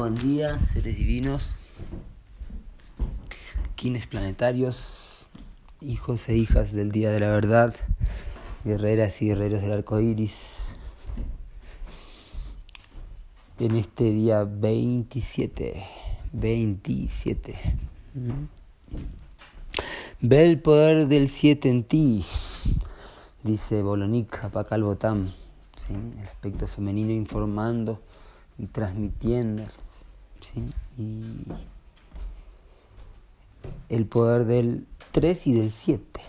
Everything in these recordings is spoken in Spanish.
Buen día, seres divinos, quienes planetarios, hijos e hijas del Día de la Verdad, guerreras y guerreros del arco iris. En este día 27, 27. Ve el poder del 7 en ti, dice Bolonik Apacal Botam, el aspecto femenino informando y transmitiendo. Y el poder del 3 y del 7.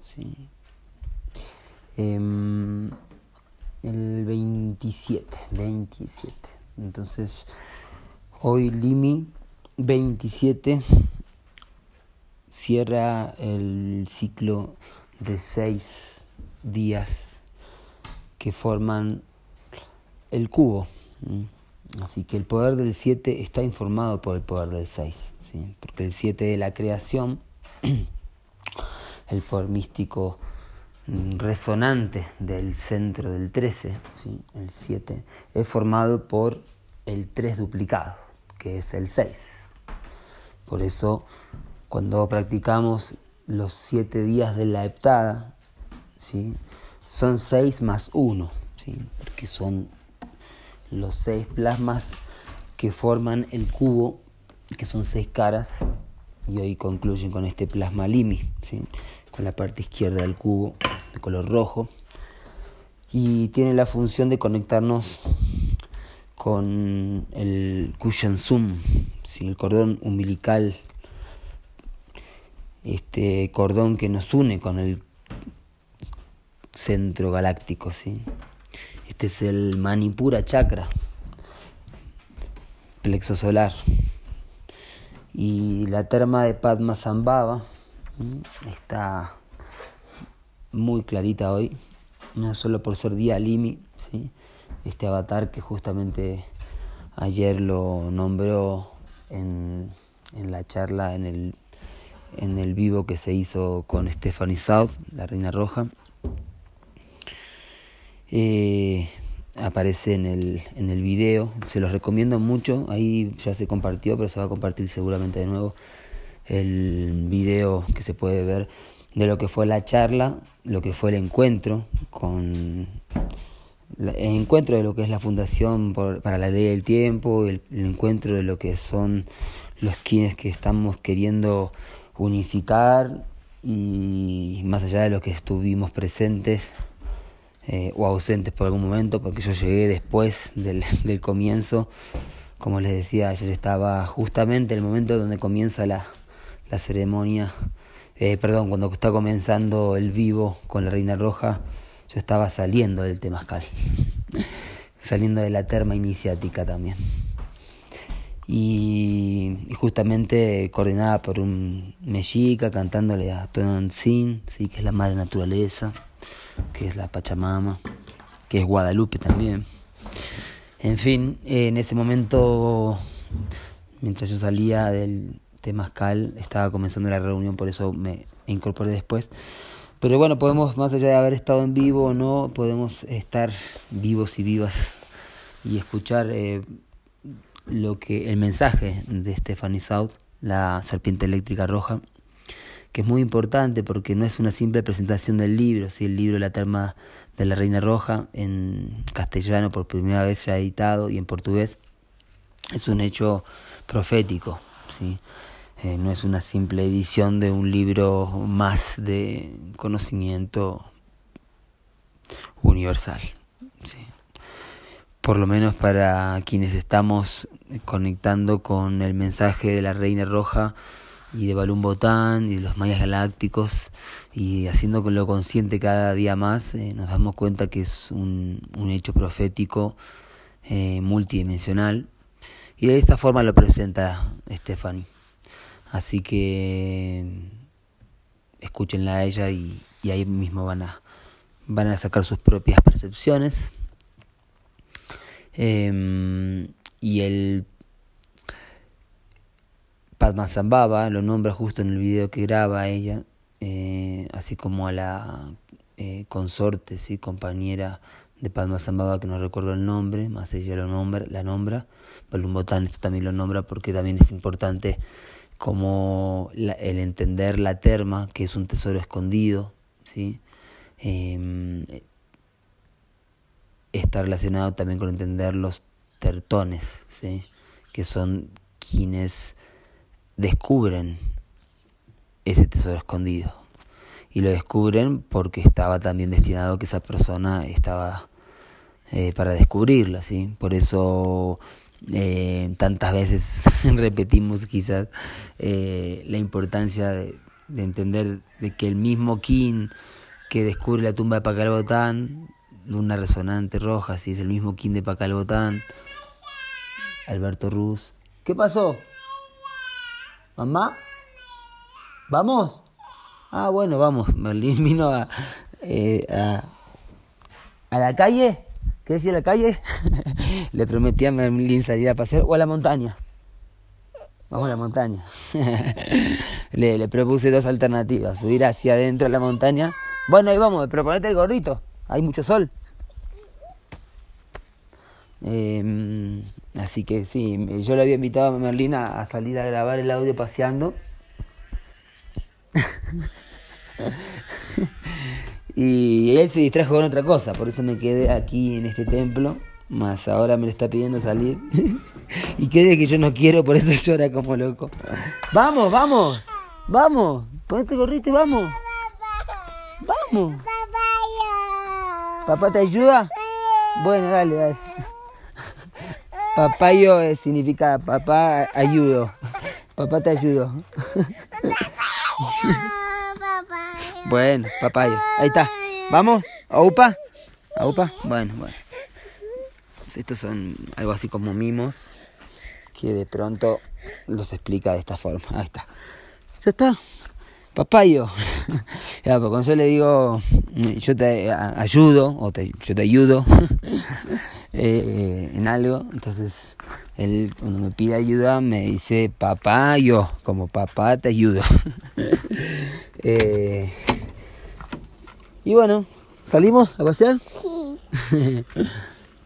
¿sí? Em, el 27, 27. Entonces, hoy Limi 27 cierra el ciclo de seis días que forman el cubo. Así que el poder del 7 está informado por el poder del 6, ¿sí? porque el 7 de la creación, el poder místico mm, resonante del centro del 13, ¿sí? el 7, es formado por el 3 duplicado, que es el 6. Por eso, cuando practicamos los 7 días de la heptada, ¿sí? son 6 más 1, ¿sí? porque son los seis plasmas que forman el cubo, que son seis caras, y hoy concluyen con este plasma limi, con la parte izquierda del cubo de color rojo, y tiene la función de conectarnos con el Kushansum, ¿sí? el cordón umbilical, este cordón que nos une con el centro galáctico, ¿sí? Este es el Manipura Chakra, plexo solar. Y la terma de Padma Sambhava está muy clarita hoy, no solo por ser día Limi, ¿sí? este avatar que justamente ayer lo nombró en, en la charla, en el, en el vivo que se hizo con Stephanie South, la Reina Roja. Eh, aparece en el, en el video, se los recomiendo mucho, ahí ya se compartió, pero se va a compartir seguramente de nuevo el video que se puede ver de lo que fue la charla, lo que fue el encuentro con el encuentro de lo que es la Fundación para la Ley del Tiempo, el, el, encuentro de lo que son los quienes que estamos queriendo unificar y más allá de lo que estuvimos presentes eh, o ausentes por algún momento, porque yo llegué después del, del comienzo. Como les decía, ayer estaba justamente el momento donde comienza la, la ceremonia, eh, perdón, cuando está comenzando el vivo con la Reina Roja, yo estaba saliendo del Temascal, saliendo de la terma iniciática también. Y, y, justamente coordinada por un mexica cantándole a Tonantzin, sí, que es la madre naturaleza que es la Pachamama, que es Guadalupe también. En fin, en ese momento, mientras yo salía del Temascal, estaba comenzando la reunión, por eso me incorporé después. Pero bueno, podemos, más allá de haber estado en vivo o no, podemos estar vivos y vivas y escuchar eh, lo que el mensaje de Stephanie South, la serpiente eléctrica roja, que es muy importante porque no es una simple presentación del libro, si el libro La terma de la Reina Roja en castellano por primera vez ya editado y en portugués, es un hecho profético, ¿sí? Eh, no es una simple edición de un libro más de conocimiento universal. ¿sí? Por lo menos para quienes estamos conectando con el mensaje de la Reina Roja, y de Balún Botán y de los mayas galácticos y haciendo con lo consciente cada día más eh, nos damos cuenta que es un, un hecho profético eh, multidimensional y de esta forma lo presenta Stephanie. Así que escúchenla a ella y, y ahí mismo van a van a sacar sus propias percepciones. Eh, y el Padma Zambaba lo nombra justo en el video que graba ella, eh, así como a la eh, consorte, ¿sí? compañera de Padmasambhava, que no recuerdo el nombre, más ella lo nombra, la nombra, Balumbotán esto también lo nombra porque también es importante como el entender la terma, que es un tesoro escondido, ¿sí? Em, está relacionado también con entender los tertones, ¿sí? que son quienes descubren ese tesoro escondido. Y lo descubren porque estaba también destinado que esa persona estaba eh, para descubrirla, ¿sí? Por eso eh, tantas veces repetimos quizás eh, la importancia de, entender de que el mismo King que descubre la tumba de Pacalbotán, una resonante roja, si es el mismo King de Pacalbotán, Alberto Ruz. ¿Qué pasó? ¿Mamá? ¿Vamos? Ah, bueno, vamos. Merlín vino a, eh, a, la calle. ¿Qué decía la calle? Le prometí a Merlín salir a pasear o a la montaña. Vamos a la montaña. le, le, propuse dos alternativas. Subir hacia adentro a la montaña. Bueno, ahí vamos, pero ponete el gorrito. Hay mucho sol. Eh, así que sí, yo le había invitado a Merlín a salir a grabar el audio paseando. y él se distrajo con otra cosa, por eso me quedé aquí en este templo, más ahora me lo está pidiendo salir. y quede que yo no quiero, por eso llora como loco. Vamos, vamos, vamos, ponete gorrito y vamos. Vamos. ¿Papá te ayuda? Bueno, dale, dale. Papayo significa papá ayudo. Papá te ayudo. Bueno, papayo. Ahí está. ¿Vamos? ¿Aupa? ¿Aupa? Bueno, bueno. Estos son algo así como mimos que de pronto los explica de esta forma. Ahí está. Ya está. Papayo. ya, pues cuando yo le digo, yo te ayudo, o te, yo te ayudo eh, en algo, entonces él cuando me pide ayuda me dice papayo, como papá te ayudo. eh, y bueno, ¿salimos a pasear? Sí.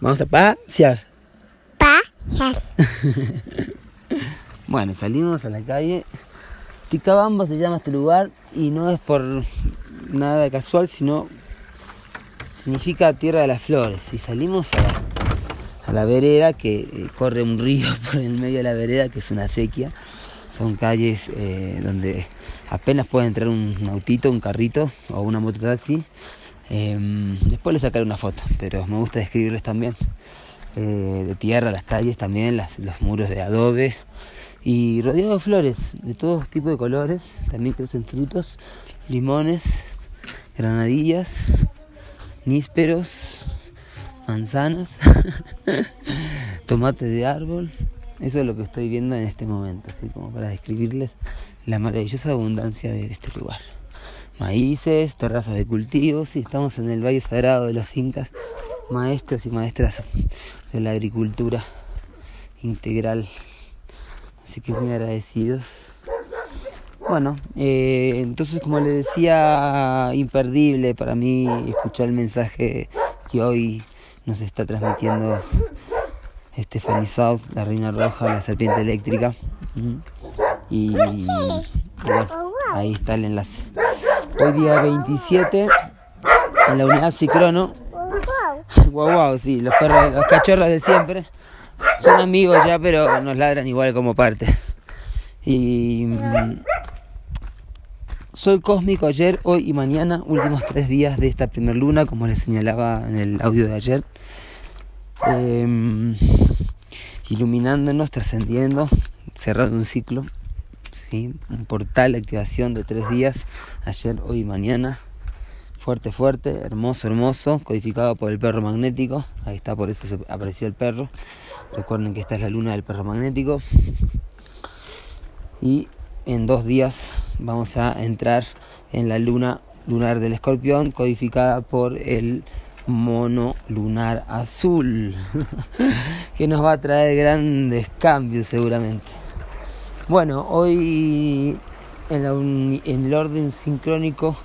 Vamos a pasear. Pasear. bueno, salimos a la calle. Ticabamba se llama este lugar y no es por nada casual, sino significa tierra de las flores. Y salimos a la, vereda, que eh, corre un río por el medio de la vereda, que es una sequía. Son calles eh, donde apenas puede entrar un autito, un carrito o una mototaxi. Eh, después les sacaré una foto, pero me gusta describirles también. Eh, de tierra, las calles también, las, los muros de adobe y rodeado de flores de todos tipos de colores. También crecen frutos, limones, granadillas, nísperos, manzanas, tomate de árbol. Eso es lo que estoy viendo en este momento, así como para describirles la maravillosa abundancia de este lugar. Maíces, terrazas de cultivos, y estamos en el Valle Sagrado de los Incas, maestros y maestras de la agricultura integral. Así que muy agradecidos. Bueno, eh, entonces como les decía, imperdible para mí escuchar el mensaje que hoy nos está transmitiendo Stephanie South, la reina roja, la serpiente eléctrica. Y, ahí está el enlace. Hoy día 27, en la unidad Cicrono. Wow, wow, sí, los perros, los cachorros de siempre. Son amigos ya, pero nos ladran igual como parte. Y soy cósmico ayer, hoy y mañana, últimos tres días de esta primer luna, como les señalaba en el audio de ayer. Em, iluminándonos, trascendiendo, cerrando un ciclo un portal de activación de tres días, ayer, hoy y mañana. Fuerte, fuerte, hermoso, hermoso, codificado por el perro magnético. Ahí está, por eso se apareció el perro. Recuerden que esta es la luna del perro magnético. Y en dos días vamos a entrar en la luna lunar del escorpión, codificada por el mono lunar azul, que nos va a traer grandes cambios seguramente. Bueno, hoy en, el orden sincrónico,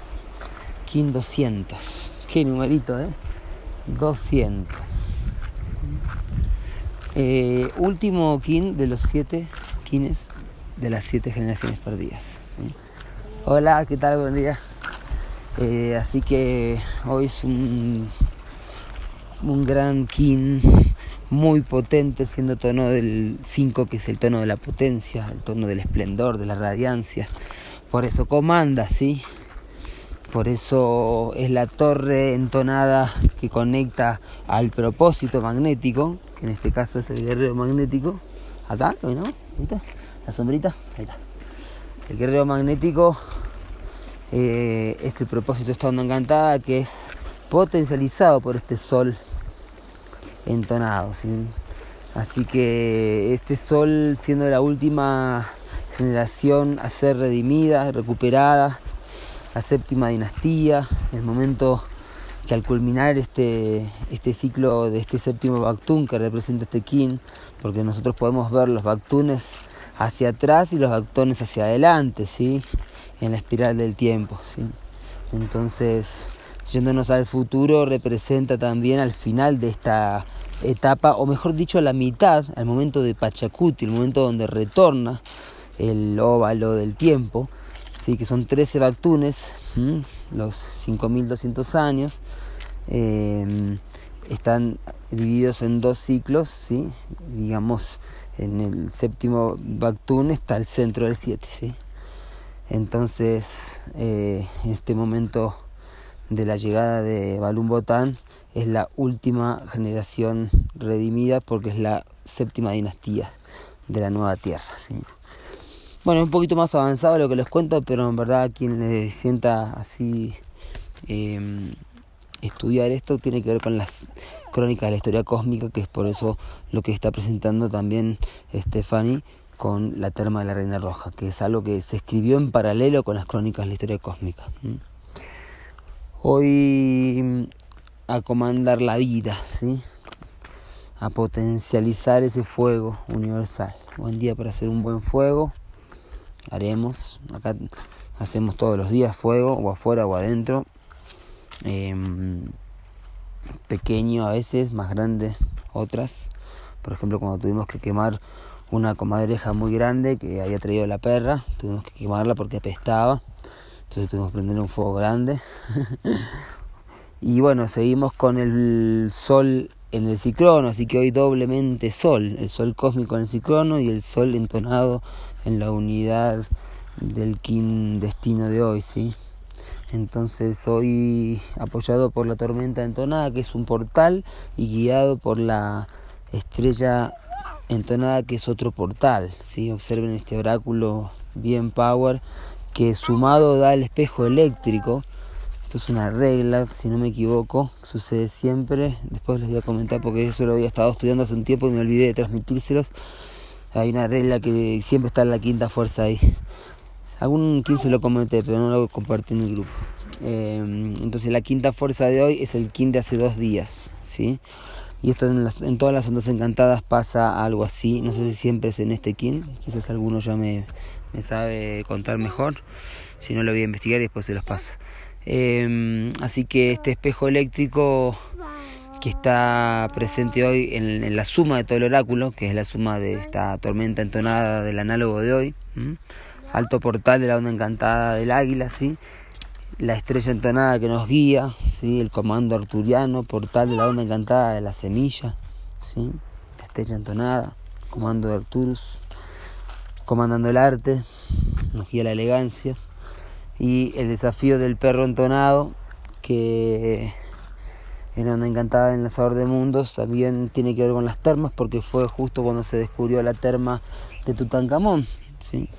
King 200. Qué numerito, ¿eh? 200. Eh, último kin de los siete kines de las siete generaciones perdidas. Hola, ¿qué tal? Buen día. Eh, así que hoy es un, un gran kin muy potente, siendo tono del 5, que es el tono de la potencia, el tono del esplendor, de la radiancia. Por eso comanda, ¿sí? Por eso es la torre entonada que conecta al propósito magnético, que en este caso es el guerrero magnético. Acá, ¿no? Está, la sombrita, ahí está. El guerrero magnético eh, es el propósito de esta onda encantada que es potencializado por este sol entonado. Así que este sol siendo la última generación a ser redimida, recuperada, la séptima dinastía, el momento que al culminar este, este ciclo de este séptimo Bactún que representa este Kin, porque nosotros podemos ver los Bactunes hacia atrás y los Bactunes hacia adelante, ¿sí? en la espiral del tiempo. ¿sí? Entonces, yéndonos al futuro, representa también al final de esta etapa, o mejor dicho, a la mitad, al momento de Pachacuti, el momento donde retorna el óvalo del tiempo, que son 13 Bactunes, los 5200 años, em, están divididos en dos ciclos, ¿sí? digamos, en el séptimo Bactún está el centro del 7. ¿sí? Entonces, eh, en este momento de la llegada de Balún Botán, es la última generación redimida porque es la séptima dinastía de la nueva tierra. ¿sí? Bueno, un poquito más avanzado lo que les cuento, pero en verdad quien le sienta así em, estudiar esto tiene que ver con las crónicas de la historia cósmica, que es por eso lo que está presentando también Stephanie con la terma de la Reina Roja, que es algo que se escribió en paralelo con las crónicas de la historia cósmica. Hoy a comandar la vida, ¿sí? a potencializar ese fuego universal. Buen día para hacer un buen fuego haremos. Acá hacemos todos los días fuego, o afuera o adentro. Em, pequeño a veces, más grande otras. Por ejemplo, cuando tuvimos que quemar una comadreja muy grande que había traído la perra, tuvimos que quemarla porque apestaba. Entonces tuvimos que prender un fuego grande. y bueno, seguimos con el sol en el ciclono, así que hoy doblemente sol, el sol cósmico en el ciclono y el sol entonado en la unidad del kin destino de hoy, ¿sí? Entonces hoy apoyado por la tormenta entonada, que es un portal, y guiado por la estrella entonada, que es otro portal, ¿sí? Observen este oráculo bien power, que sumado da el espejo eléctrico, esto es una regla, si no me equivoco, sucede siempre. Después les voy a comentar porque eso lo había estado estudiando hace un tiempo y me olvidé de transmitírselos. Hay una regla que siempre está en la quinta fuerza ahí. Algún quien se lo comenté, pero no lo compartí en el grupo. Eh, entonces la quinta fuerza de hoy es el kin de hace dos días, ¿sí? Y esto en, en, todas las ondas encantadas pasa algo así. No sé si siempre es en este kin, quizás alguno ya me, me sabe contar mejor. Si no lo voy a investigar y después se los paso. Em, así que este espejo eléctrico que está presente hoy en, la suma de todo el oráculo, que es la suma de esta tormenta entonada del análogo de hoy, alto portal de la onda encantada del águila, ¿sí? la estrella entonada que nos guía, ¿sí? el comando arturiano, portal de la onda encantada de la semilla, ¿sí? la estrella entonada, comando de Arturus, comandando el arte, nos guía la elegancia y el desafío del perro entonado que en Onda Encantada en la Sabor de Mundos también tiene que ver con las termas porque fue justo cuando se descubrió la terma de Tutankamón. ¿sí?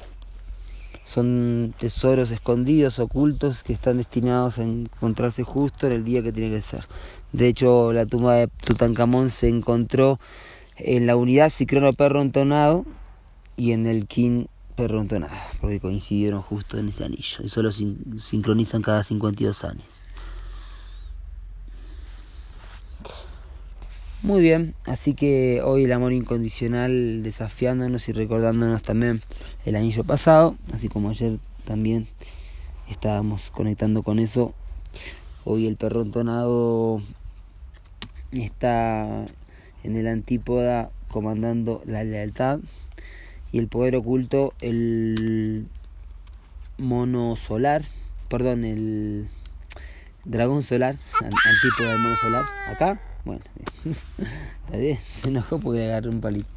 Son tesoros escondidos, ocultos, que están destinados a encontrarse justo en el día que tiene que ser. De hecho, la tumba de Tutankamón se encontró en la unidad Cicrono Perro Entonado y en el King nada, porque coincidieron justo en ese anillo. Y solo sincronizan cada 52 años. Muy bien, así que hoy el amor incondicional desafiándonos y recordándonos también el anillo pasado, así como ayer también estábamos conectando con eso. Hoy el perro entonado está en el antípoda comandando la lealtad y el poder oculto el mono solar, perdón, el dragón solar, antípoda del mono solar, acá, bueno, está bien, se enojó porque le un palito.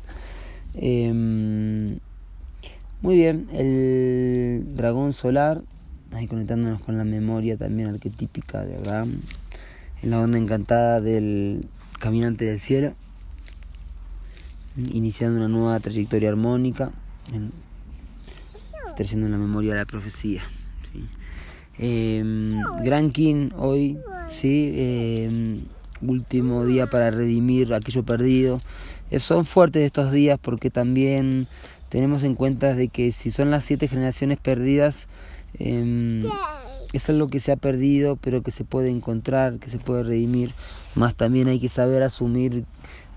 Em, muy bien, el dragón solar, ahí conectándonos con la memoria también arquetípica de Abraham, en la onda encantada del caminante del cielo iniciando una nueva trayectoria armónica, en, trayendo en la memoria la profecía. Em, Gran King hoy, ¿sí? Em, último día para redimir aquello perdido. Eh, son fuertes estos días porque también tenemos en cuenta de que si son las siete generaciones perdidas, eh, es algo que se ha perdido, pero que se puede encontrar, que se puede redimir. Más también hay que saber asumir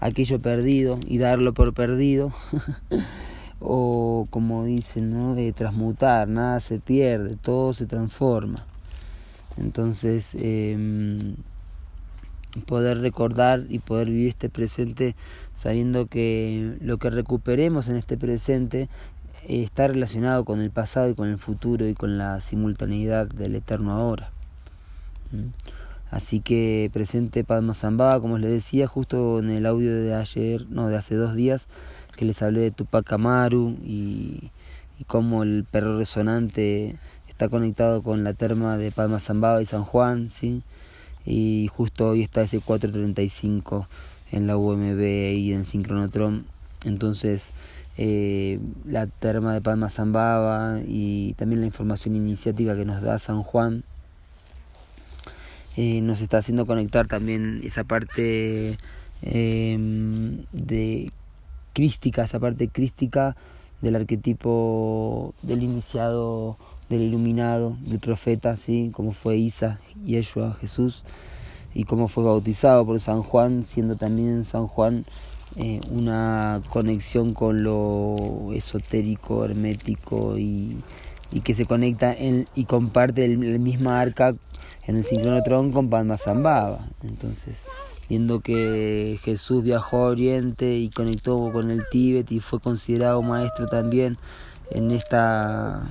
aquello perdido y darlo por perdido. o como dicen, ¿no? de transmutar, nada se pierde, todo se transforma. Entonces, em, poder recordar y poder vivir este presente sabiendo que lo que recuperemos en este presente está relacionado con el pasado y con el futuro y con la simultaneidad del eterno ahora. ¿Mm? Así que presente Padma Zambaba, como les decía, justo en el audio de ayer, no, de hace dos días, que les hablé de Tupac Amaru y, y cómo el perro resonante está conectado con la terma de Padma Zambaba y San Juan, ¿sí? Y justo hoy está ese 435 en la UMB y en Sincronotron. Entonces, eh, la terma de Padma Zambaba y también la información iniciática que nos da San Juan eh, nos está haciendo conectar también esa parte em, de crística, esa parte crística del arquetipo del iniciado, del iluminado, del profeta, ¿sí? como fue Isa, Yeshua, Jesús, y cómo fue bautizado por San Juan, siendo también San Juan eh, una conexión con lo esotérico, hermético y, que se conecta y comparte el, la misma arca en el sincronotron con Padma Zambaba. Entonces, viendo que Jesús viajó a Oriente y conectó con el Tíbet y fue considerado maestro también en esta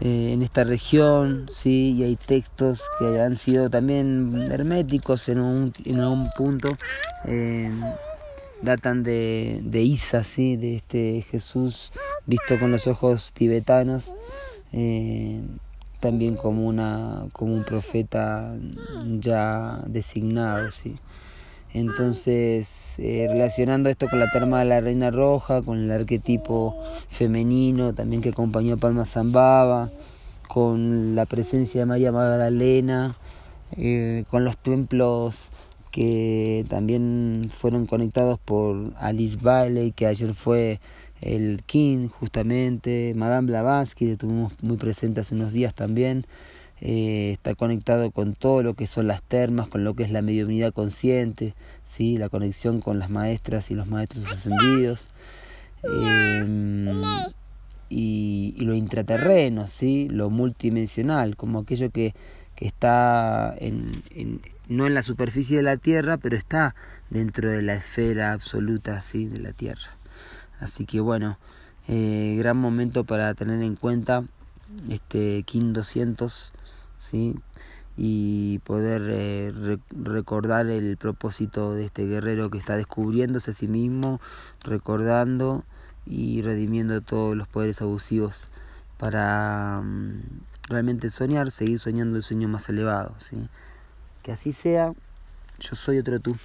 eh, en esta región, sí, y hay textos que han sido también herméticos en un, en algún punto, eh, datan de, de Isa, sí, de este Jesús visto con los ojos tibetanos. Eh, también como, una, como un profeta ya designado. ¿sí? Entonces, eh, relacionando esto con la terma de la Reina Roja, con el arquetipo femenino también que acompañó a Palma Zambaba, con la presencia de María Magdalena, eh, con los templos que también fueron conectados por Alice Bailey, que ayer fue el King justamente, Madame Blavatsky, que tuvimos muy presente hace unos días también, eh, está conectado con todo lo que son las termas, con lo que es la mediunidad consciente, ¿sí? la conexión con las maestras y los maestros ascendidos, em, y, lo intraterreno, ¿sí? lo multidimensional, como aquello que, que está en, en, no en la superficie de la Tierra, pero está dentro de la esfera absoluta ¿sí? de la Tierra. Así que bueno, eh, gran momento para tener en cuenta este KIN 200, ¿sí? y poder eh, recordar el propósito de este guerrero que está descubriéndose a sí mismo, recordando y redimiendo todos los poderes abusivos para mm, realmente soñar, seguir soñando el sueño más elevado. ¿sí? Que así sea, yo soy otro tú.